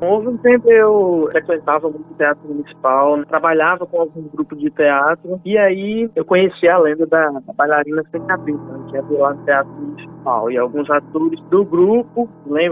Houve um tempo eu frequentava muito teatro municipal, trabalhava com algum grupo de teatro, e aí eu conheci a lenda da, bailarina sem cabeça, que é lá no teatro municipal. E alguns atores do grupo,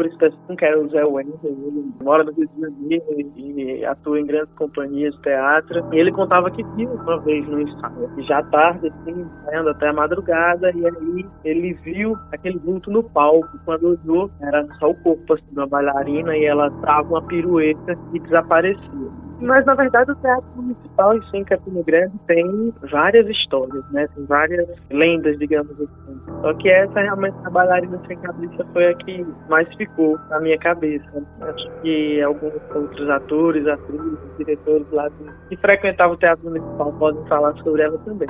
específico que era o Zé Wender, ele mora no Rio de Janeiro e atua em grandes companhias de teatro. E ele contava que viu uma vez no ensaio, já tarde, assim, saindo até a madrugada, e aí ele viu aquele vulto no palco. Quando olhou, era só o corpo assim, da bailarina e ela trava uma pirueta e desaparecia. Mas, na verdade, o Teatro Municipal em Campina Grande, tem várias histórias, né? Tem várias lendas, digamos assim. Só que essa, realmente, a bailarina sem cabeça foi a que mais ficou na minha cabeça. Acho que alguns outros atores, atrizes, diretores lá que frequentavam o Teatro Municipal podem falar sobre ela também.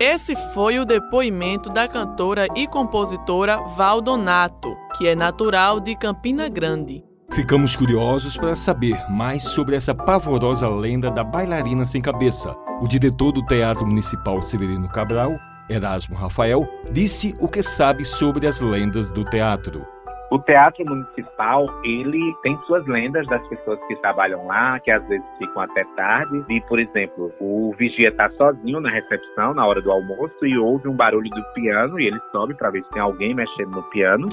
Esse foi o depoimento da cantora e compositora Valdonato, que é natural de Campina Grande. Ficamos curiosos para saber mais sobre essa pavorosa lenda da bailarina sem cabeça. O diretor do Teatro Municipal Severino Cabral, Erasmo Rafael, disse o que sabe sobre as lendas do teatro. O teatro municipal, ele tem suas lendas das pessoas que trabalham lá, que às vezes ficam até tarde. E, por exemplo, o vigia está sozinho na recepção na hora do almoço e ouve um barulho do piano e ele sobe para ver se tem alguém mexendo no piano.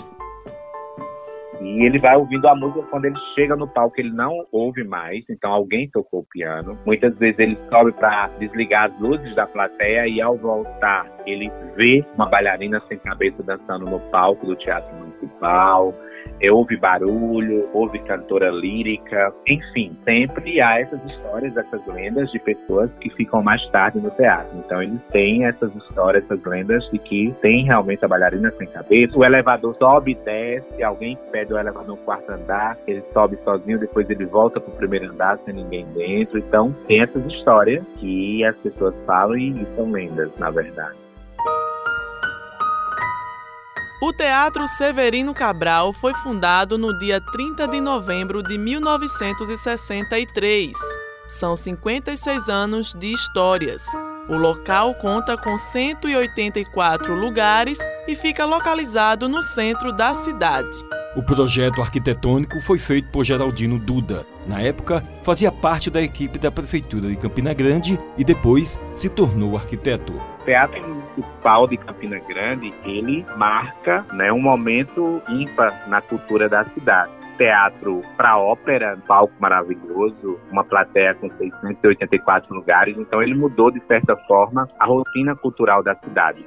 E ele vai ouvindo a música quando ele chega no palco, ele não ouve mais, então alguém tocou o piano. Muitas vezes ele sobe para desligar as luzes da plateia e ao voltar, ele vê uma bailarina sem cabeça dançando no palco do Teatro Municipal é, houve barulho, houve cantora lírica, enfim, sempre há essas histórias, essas lendas de pessoas que ficam mais tarde no teatro. Então eles têm essas histórias, essas lendas de que tem realmente a bailarina sem cabeça, o elevador sobe e desce, alguém pede o elevador no quarto andar, ele sobe sozinho, depois ele volta para o primeiro andar sem ninguém dentro. Então tem essas histórias que as pessoas falam e são lendas, na verdade. O Teatro Severino Cabral foi fundado no dia 30 de novembro de 1963. São 56 anos de histórias. O local conta com 184 lugares e fica localizado no centro da cidade. O projeto arquitetônico foi feito por Geraldino Duda. Na época, fazia parte da equipe da Prefeitura de Campina Grande e depois se tornou arquiteto. O Teatro Municipal de Campina Grande, ele marca né, um momento ímpar na cultura da cidade teatro para ópera, um palco maravilhoso, uma plateia com 684 lugares. Então ele mudou de certa forma a rotina cultural da cidade.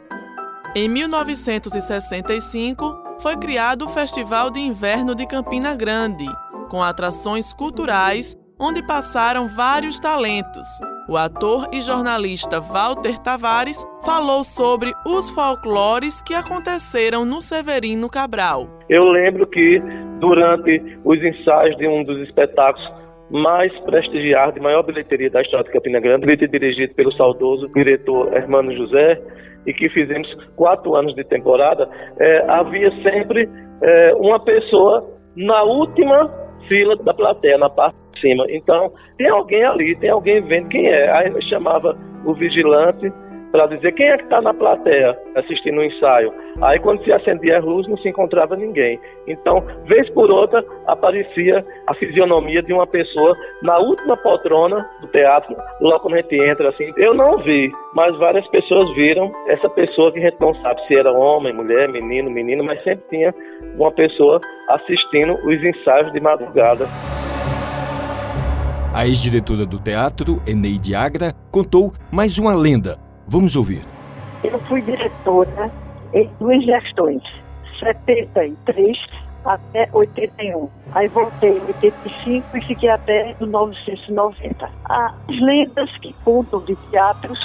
Em 1965, foi criado o Festival de Inverno de Campina Grande, com atrações culturais onde passaram vários talentos. O ator e jornalista Walter Tavares falou sobre os folclores que aconteceram no Severino Cabral. Eu lembro que durante os ensaios de um dos espetáculos mais prestigiados, de maior bilheteria da história de Campina Grande, dirigido pelo saudoso diretor Hermano José, e que fizemos quatro anos de temporada, é, havia sempre é, uma pessoa na última fila da plateia, na parte de cima. Então, tem alguém ali, tem alguém vendo quem é. Aí chamava o vigilante para dizer quem é que está na plateia assistindo o ensaio. Aí quando se acendia a luz não se encontrava ninguém. Então, vez por outra, aparecia a fisionomia de uma pessoa na última poltrona do teatro, logo quando a gente entra assim. Eu não vi, mas várias pessoas viram essa pessoa que a gente não sabe se era homem, mulher, menino, menino, mas sempre tinha uma pessoa assistindo os ensaios de madrugada. A ex-diretora do teatro, Eneide Agra, contou mais uma lenda Vamos ouvir. Eu fui diretora em duas gestões, 73 até 81. Aí voltei em 85 e fiquei até 1990. As lendas que contam de teatros,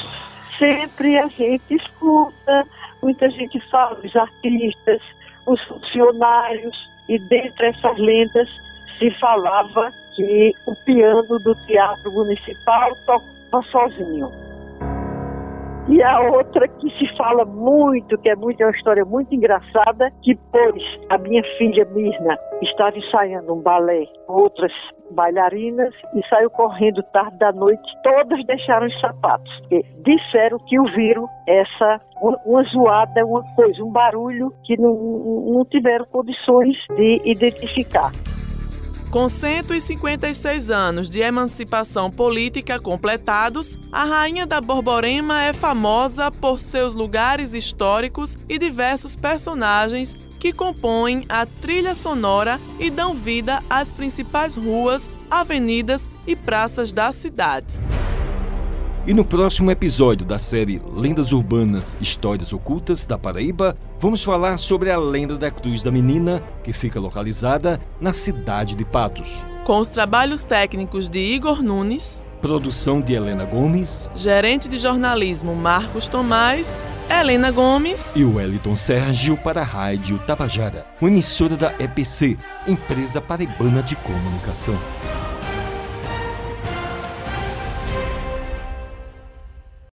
sempre a gente escuta, muita gente fala, os artistas, os funcionários, e dentre essas lendas se falava que o piano do Teatro Municipal tocava sozinho. E a outra que se fala muito, que é muito, é uma história muito engraçada, que pois a minha filha Mirna estava ensaiando um balé com outras bailarinas e saiu correndo tarde da noite, todas deixaram os sapatos. E disseram que ouviram essa uma, zoada, uma coisa, um barulho que não, não tiveram condições de identificar. Com 156 anos de emancipação política completados, a Rainha da Borborema é famosa por seus lugares históricos e diversos personagens que compõem a trilha sonora e dão vida às principais ruas, avenidas e praças da cidade. E no próximo episódio da série Lendas Urbanas Histórias Ocultas da Paraíba, vamos falar sobre a lenda da Cruz da Menina, que fica localizada na cidade de Patos. Com os trabalhos técnicos de Igor Nunes, produção de Helena Gomes, gerente de jornalismo Marcos Tomás, Helena Gomes e Wellington Sérgio para a Rádio Tabajara, uma emissora da EPC, Empresa Paraibana de Comunicação.